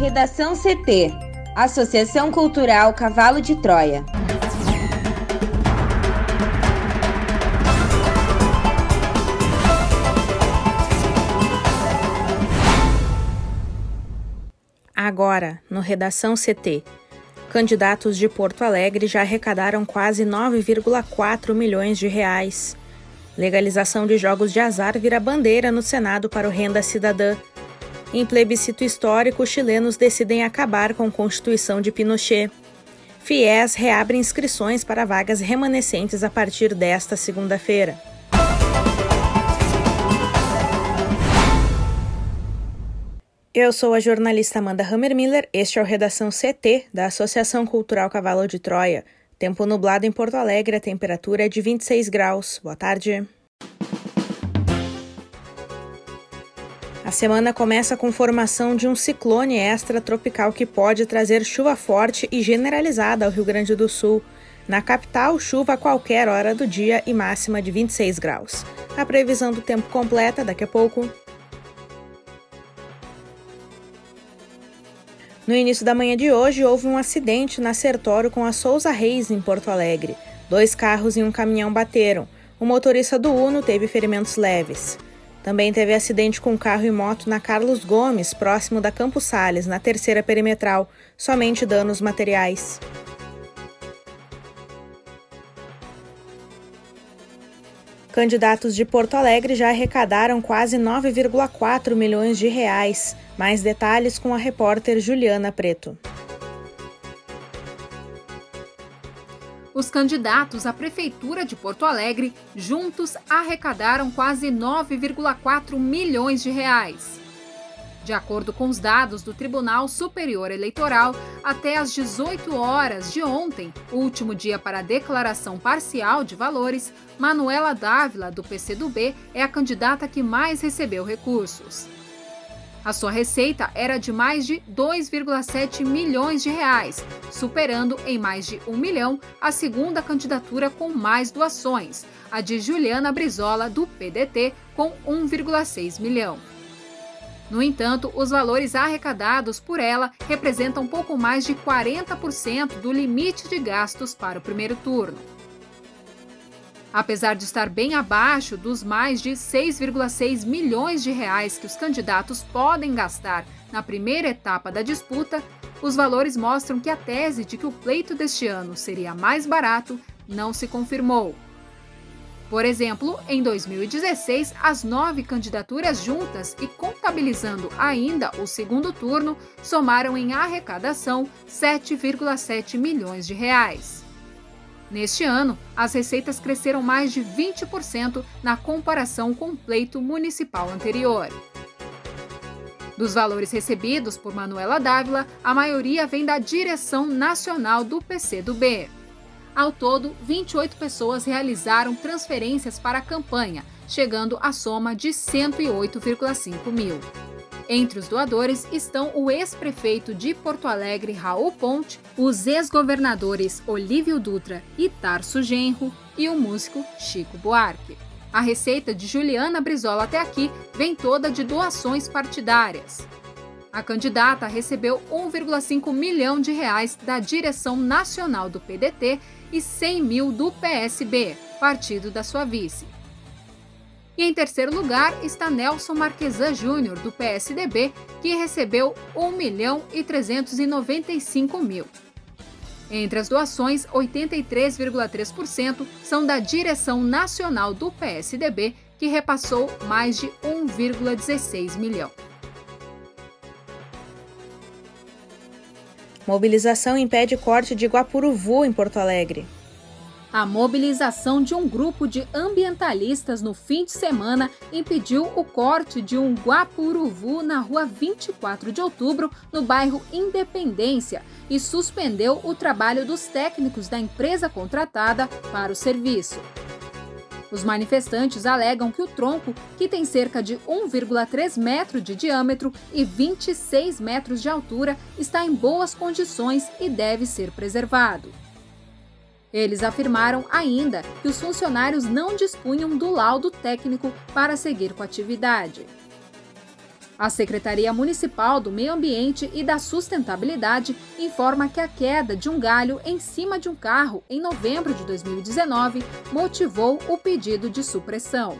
Redação CT Associação Cultural Cavalo de Troia. Agora, no Redação CT. Candidatos de Porto Alegre já arrecadaram quase 9,4 milhões de reais. Legalização de jogos de azar vira bandeira no Senado para o Renda Cidadã. Em plebiscito histórico, chilenos decidem acabar com a Constituição de Pinochet. FIES reabre inscrições para vagas remanescentes a partir desta segunda-feira. Eu sou a jornalista Amanda Hammermiller. Este é o Redação CT da Associação Cultural Cavalo de Troia. Tempo nublado em Porto Alegre, a temperatura é de 26 graus. Boa tarde. A semana começa com formação de um ciclone extratropical que pode trazer chuva forte e generalizada ao Rio Grande do Sul. Na capital, chuva a qualquer hora do dia e máxima de 26 graus. A previsão do tempo completa daqui a pouco. No início da manhã de hoje, houve um acidente na Sertório com a Souza Reis, em Porto Alegre. Dois carros e um caminhão bateram. O motorista do Uno teve ferimentos leves. Também teve acidente com carro e moto na Carlos Gomes, próximo da Campos Sales, na terceira perimetral. Somente danos materiais. Candidatos de Porto Alegre já arrecadaram quase 9,4 milhões de reais. Mais detalhes com a repórter Juliana Preto. Os candidatos à Prefeitura de Porto Alegre juntos arrecadaram quase 9,4 milhões de reais. De acordo com os dados do Tribunal Superior Eleitoral, até às 18 horas de ontem, último dia para a declaração parcial de valores, Manuela Dávila, do PCdoB, é a candidata que mais recebeu recursos. A sua receita era de mais de 2,7 milhões de reais, superando em mais de um milhão a segunda candidatura com mais doações, a de Juliana Brizola, do PDT, com 1,6 milhão. No entanto, os valores arrecadados por ela representam pouco mais de 40% do limite de gastos para o primeiro turno. Apesar de estar bem abaixo dos mais de 6,6 milhões de reais que os candidatos podem gastar na primeira etapa da disputa, os valores mostram que a tese de que o pleito deste ano seria mais barato não se confirmou. Por exemplo, em 2016, as nove candidaturas juntas e contabilizando ainda o segundo turno somaram em arrecadação 7,7 milhões de reais. Neste ano, as receitas cresceram mais de 20% na comparação com o pleito municipal anterior. Dos valores recebidos por Manuela Dávila, a maioria vem da direção nacional do PCdoB. Ao todo, 28 pessoas realizaram transferências para a campanha, chegando à soma de 108,5 mil. Entre os doadores estão o ex-prefeito de Porto Alegre, Raul Ponte, os ex-governadores Olívio Dutra e Tarso Genro e o músico Chico Buarque. A receita de Juliana Brizola até aqui vem toda de doações partidárias. A candidata recebeu 1,5 milhão de reais da direção nacional do PDT e 100 mil do PSB, partido da sua vice. E em terceiro lugar está Nelson Marquesan Júnior, do PSDB, que recebeu 1 milhão e 395 mil. Entre as doações, 83,3% são da direção nacional do PSDB, que repassou mais de 1,16 milhão. Mobilização impede corte de Guapuruvu em Porto Alegre. A mobilização de um grupo de ambientalistas no fim de semana impediu o corte de um guapuruvu na rua 24 de outubro, no bairro Independência, e suspendeu o trabalho dos técnicos da empresa contratada para o serviço. Os manifestantes alegam que o tronco, que tem cerca de 1,3 metro de diâmetro e 26 metros de altura, está em boas condições e deve ser preservado. Eles afirmaram ainda que os funcionários não dispunham do laudo técnico para seguir com a atividade. A Secretaria Municipal do Meio Ambiente e da Sustentabilidade informa que a queda de um galho em cima de um carro em novembro de 2019 motivou o pedido de supressão.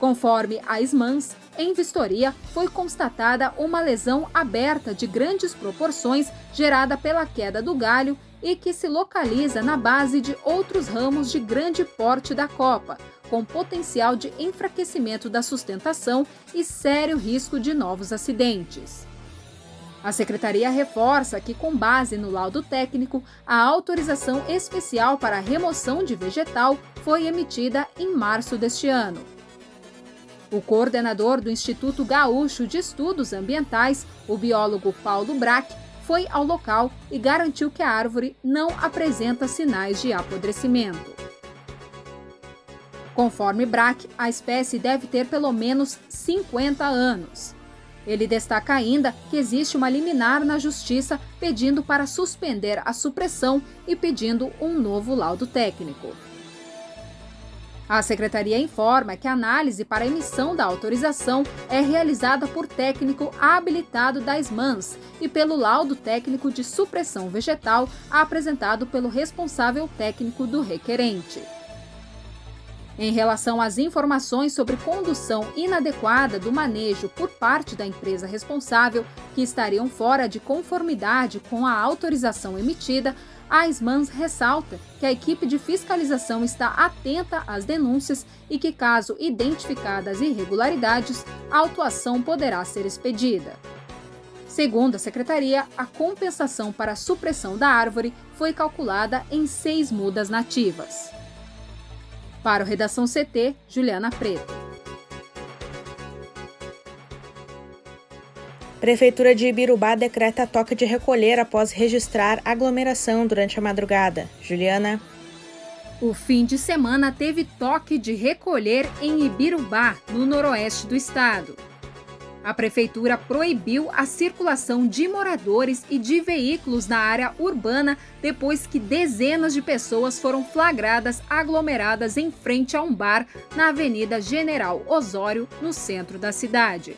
Conforme a SMANS, em vistoria foi constatada uma lesão aberta de grandes proporções gerada pela queda do galho e que se localiza na base de outros ramos de grande porte da copa, com potencial de enfraquecimento da sustentação e sério risco de novos acidentes. A secretaria reforça que, com base no laudo técnico, a autorização especial para remoção de vegetal foi emitida em março deste ano. O coordenador do Instituto Gaúcho de Estudos Ambientais, o biólogo Paulo Brack, foi ao local e garantiu que a árvore não apresenta sinais de apodrecimento. Conforme Brack, a espécie deve ter pelo menos 50 anos. Ele destaca ainda que existe uma liminar na Justiça pedindo para suspender a supressão e pedindo um novo laudo técnico. A secretaria informa que a análise para emissão da autorização é realizada por técnico habilitado das MANS e pelo laudo técnico de supressão vegetal apresentado pelo responsável técnico do requerente. Em relação às informações sobre condução inadequada do manejo por parte da empresa responsável, que estariam fora de conformidade com a autorização emitida, a SMANS ressalta que a equipe de fiscalização está atenta às denúncias e que, caso identificadas irregularidades, a autuação poderá ser expedida. Segundo a secretaria, a compensação para a supressão da árvore foi calculada em seis mudas nativas. Para o Redação CT, Juliana Preto. Prefeitura de Ibirubá decreta toque de recolher após registrar aglomeração durante a madrugada. Juliana. O fim de semana teve toque de recolher em Ibirubá, no noroeste do estado. A prefeitura proibiu a circulação de moradores e de veículos na área urbana depois que dezenas de pessoas foram flagradas aglomeradas em frente a um bar na Avenida General Osório, no centro da cidade.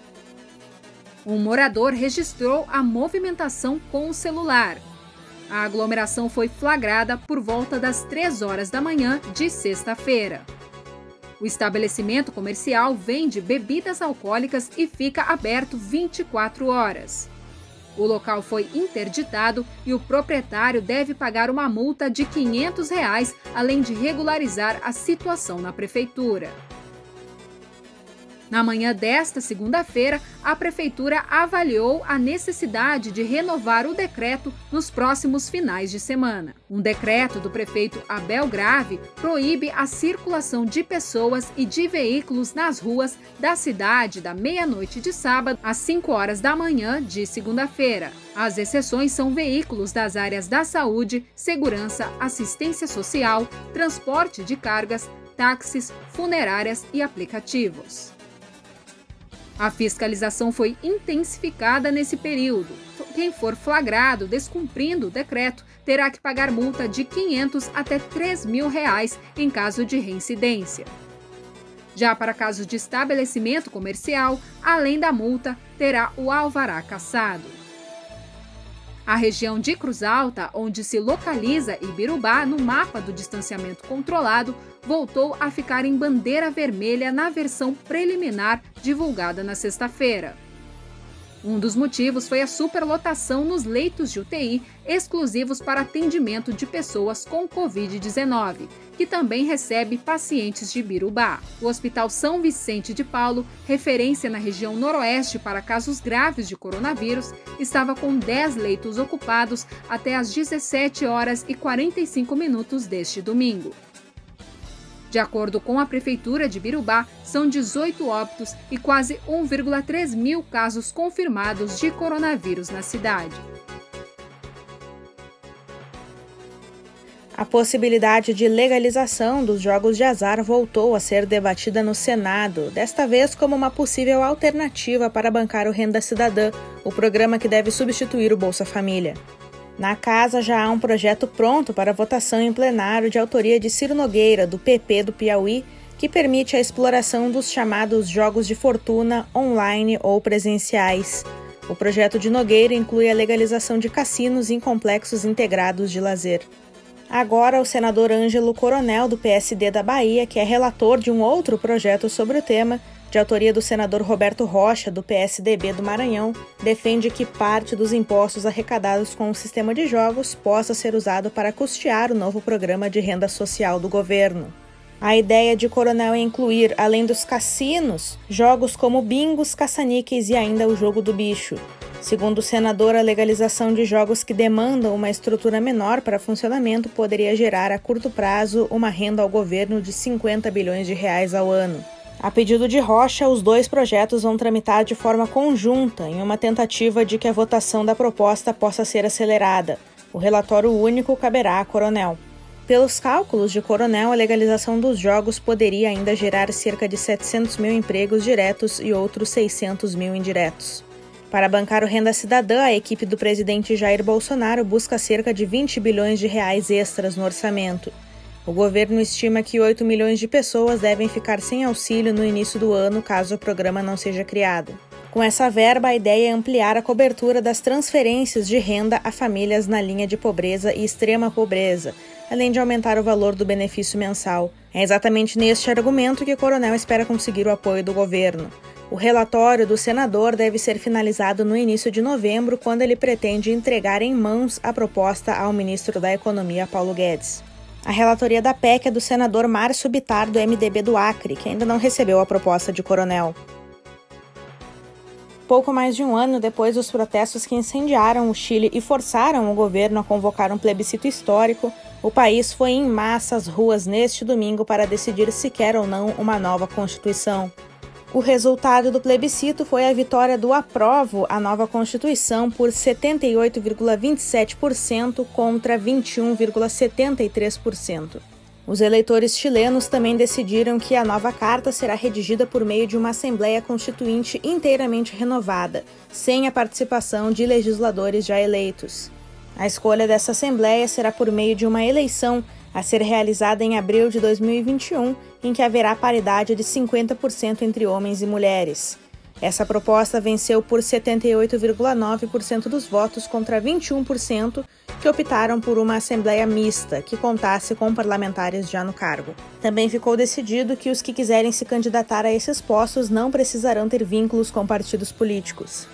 Um morador registrou a movimentação com o celular. A aglomeração foi flagrada por volta das 3 horas da manhã de sexta-feira. O estabelecimento comercial vende bebidas alcoólicas e fica aberto 24 horas. O local foi interditado e o proprietário deve pagar uma multa de 500 reais, além de regularizar a situação na prefeitura. Na manhã desta segunda-feira, a Prefeitura avaliou a necessidade de renovar o decreto nos próximos finais de semana. Um decreto do prefeito Abel Grave proíbe a circulação de pessoas e de veículos nas ruas da cidade da meia-noite de sábado às 5 horas da manhã de segunda-feira. As exceções são veículos das áreas da saúde, segurança, assistência social, transporte de cargas, táxis, funerárias e aplicativos. A fiscalização foi intensificada nesse período. Quem for flagrado descumprindo o decreto terá que pagar multa de 500 até 3 mil reais em caso de reincidência. Já para casos de estabelecimento comercial, além da multa, terá o alvará cassado. A região de Cruz Alta, onde se localiza Ibirubá no mapa do distanciamento controlado, voltou a ficar em bandeira vermelha na versão preliminar divulgada na sexta-feira. Um dos motivos foi a superlotação nos leitos de UTI exclusivos para atendimento de pessoas com Covid-19, que também recebe pacientes de Birubá. O Hospital São Vicente de Paulo, referência na região noroeste para casos graves de coronavírus, estava com 10 leitos ocupados até às 17 horas e 45 minutos deste domingo. De acordo com a Prefeitura de Birubá, são 18 óbitos e quase 1,3 mil casos confirmados de coronavírus na cidade. A possibilidade de legalização dos jogos de azar voltou a ser debatida no Senado, desta vez como uma possível alternativa para bancar o Renda Cidadã, o programa que deve substituir o Bolsa Família. Na casa já há um projeto pronto para votação em plenário de autoria de Ciro Nogueira, do PP do Piauí, que permite a exploração dos chamados jogos de fortuna online ou presenciais. O projeto de Nogueira inclui a legalização de cassinos em complexos integrados de lazer. Agora, o senador Ângelo Coronel, do PSD da Bahia, que é relator de um outro projeto sobre o tema, de autoria do senador Roberto Rocha, do PSDB do Maranhão, defende que parte dos impostos arrecadados com o sistema de jogos possa ser usado para custear o novo programa de renda social do governo. A ideia de Coronel é incluir, além dos cassinos, jogos como bingos, caça-níqueis e ainda o jogo do bicho. Segundo o senador, a legalização de jogos que demandam uma estrutura menor para funcionamento poderia gerar a curto prazo uma renda ao governo de 50 bilhões de reais ao ano. A pedido de Rocha, os dois projetos vão tramitar de forma conjunta em uma tentativa de que a votação da proposta possa ser acelerada. O relatório único caberá a Coronel. Pelos cálculos de Coronel, a legalização dos jogos poderia ainda gerar cerca de 700 mil empregos diretos e outros 600 mil indiretos. Para bancar o Renda Cidadã, a equipe do presidente Jair Bolsonaro busca cerca de 20 bilhões de reais extras no orçamento. O governo estima que 8 milhões de pessoas devem ficar sem auxílio no início do ano caso o programa não seja criado. Com essa verba, a ideia é ampliar a cobertura das transferências de renda a famílias na linha de pobreza e extrema pobreza, além de aumentar o valor do benefício mensal. É exatamente neste argumento que o Coronel espera conseguir o apoio do governo. O relatório do senador deve ser finalizado no início de novembro, quando ele pretende entregar em mãos a proposta ao ministro da Economia, Paulo Guedes. A relatoria da PEC é do senador Márcio Bitar, do MDB do Acre, que ainda não recebeu a proposta de coronel. Pouco mais de um ano depois dos protestos que incendiaram o Chile e forçaram o governo a convocar um plebiscito histórico, o país foi em massa às ruas neste domingo para decidir se quer ou não uma nova Constituição. O resultado do plebiscito foi a vitória do aprovo à nova Constituição por 78,27% contra 21,73%. Os eleitores chilenos também decidiram que a nova carta será redigida por meio de uma Assembleia Constituinte inteiramente renovada, sem a participação de legisladores já eleitos. A escolha dessa Assembleia será por meio de uma eleição a ser realizada em abril de 2021, em que haverá paridade de 50% entre homens e mulheres. Essa proposta venceu por 78,9% dos votos contra 21% que optaram por uma assembleia mista, que contasse com parlamentares já no cargo. Também ficou decidido que os que quiserem se candidatar a esses postos não precisarão ter vínculos com partidos políticos.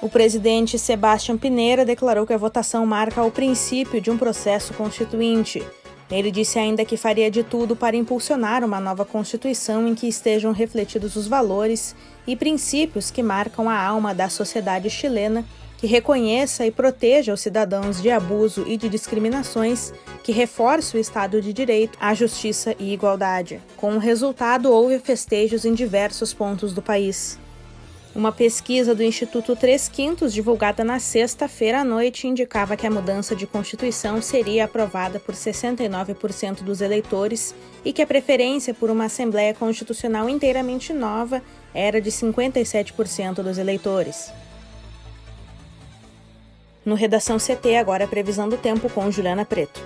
O presidente Sebastião Pineira declarou que a votação marca o princípio de um processo constituinte ele disse ainda que faria de tudo para impulsionar uma nova Constituição em que estejam refletidos os valores e princípios que marcam a alma da sociedade chilena, que reconheça e proteja os cidadãos de abuso e de discriminações, que reforce o Estado de Direito, a justiça e igualdade. Com o resultado, houve festejos em diversos pontos do país. Uma pesquisa do Instituto Três Quintos, divulgada na sexta-feira à noite, indicava que a mudança de Constituição seria aprovada por 69% dos eleitores e que a preferência por uma Assembleia Constitucional inteiramente nova era de 57% dos eleitores. No Redação CT, agora a previsão do tempo com Juliana Preto.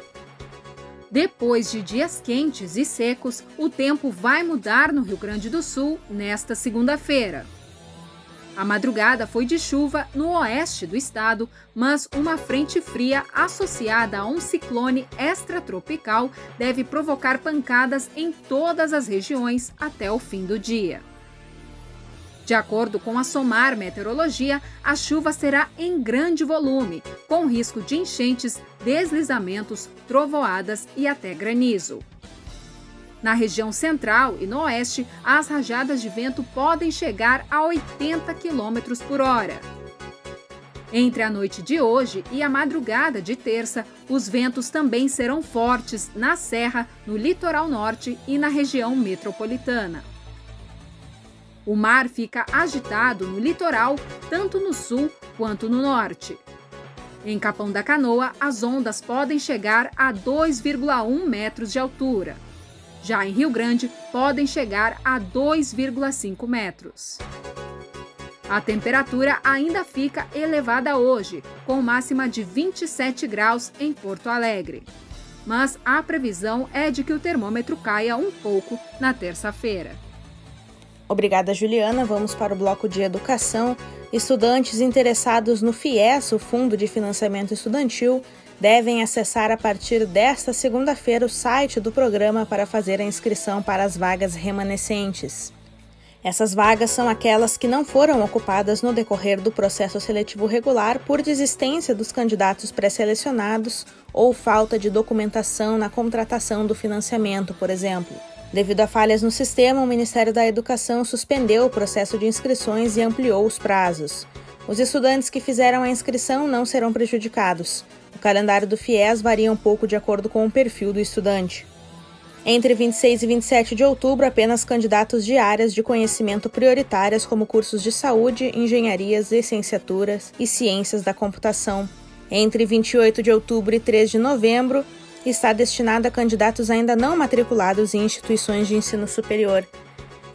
Depois de dias quentes e secos, o tempo vai mudar no Rio Grande do Sul nesta segunda-feira. A madrugada foi de chuva no oeste do estado, mas uma frente fria associada a um ciclone extratropical deve provocar pancadas em todas as regiões até o fim do dia. De acordo com a SOMAR Meteorologia, a chuva será em grande volume, com risco de enchentes, deslizamentos, trovoadas e até granizo. Na região central e no oeste, as rajadas de vento podem chegar a 80 km por hora. Entre a noite de hoje e a madrugada de terça, os ventos também serão fortes na Serra, no litoral norte e na região metropolitana. O mar fica agitado no litoral, tanto no sul quanto no norte. Em Capão da Canoa, as ondas podem chegar a 2,1 metros de altura. Já em Rio Grande, podem chegar a 2,5 metros. A temperatura ainda fica elevada hoje, com máxima de 27 graus em Porto Alegre. mas a previsão é de que o termômetro caia um pouco na terça-feira. Obrigada, Juliana. Vamos para o bloco de educação. Estudantes interessados no FIES, o Fundo de Financiamento Estudantil, devem acessar a partir desta segunda-feira o site do programa para fazer a inscrição para as vagas remanescentes. Essas vagas são aquelas que não foram ocupadas no decorrer do processo seletivo regular por desistência dos candidatos pré-selecionados ou falta de documentação na contratação do financiamento, por exemplo. Devido a falhas no sistema, o Ministério da Educação suspendeu o processo de inscrições e ampliou os prazos. Os estudantes que fizeram a inscrição não serão prejudicados. O calendário do FIES varia um pouco de acordo com o perfil do estudante. Entre 26 e 27 de outubro, apenas candidatos de áreas de conhecimento prioritárias, como cursos de saúde, engenharias, licenciaturas e ciências da computação. Entre 28 de outubro e 3 de novembro, está destinado a candidatos ainda não matriculados em instituições de ensino superior.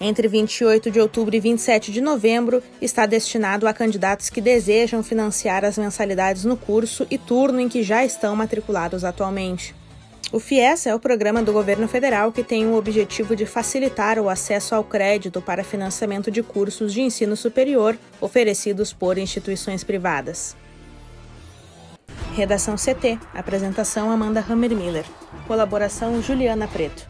Entre 28 de outubro e 27 de novembro, está destinado a candidatos que desejam financiar as mensalidades no curso e turno em que já estão matriculados atualmente. O FIES é o programa do governo federal que tem o objetivo de facilitar o acesso ao crédito para financiamento de cursos de ensino superior oferecidos por instituições privadas. Redação CT. Apresentação Amanda Hammermiller. Colaboração Juliana Preto.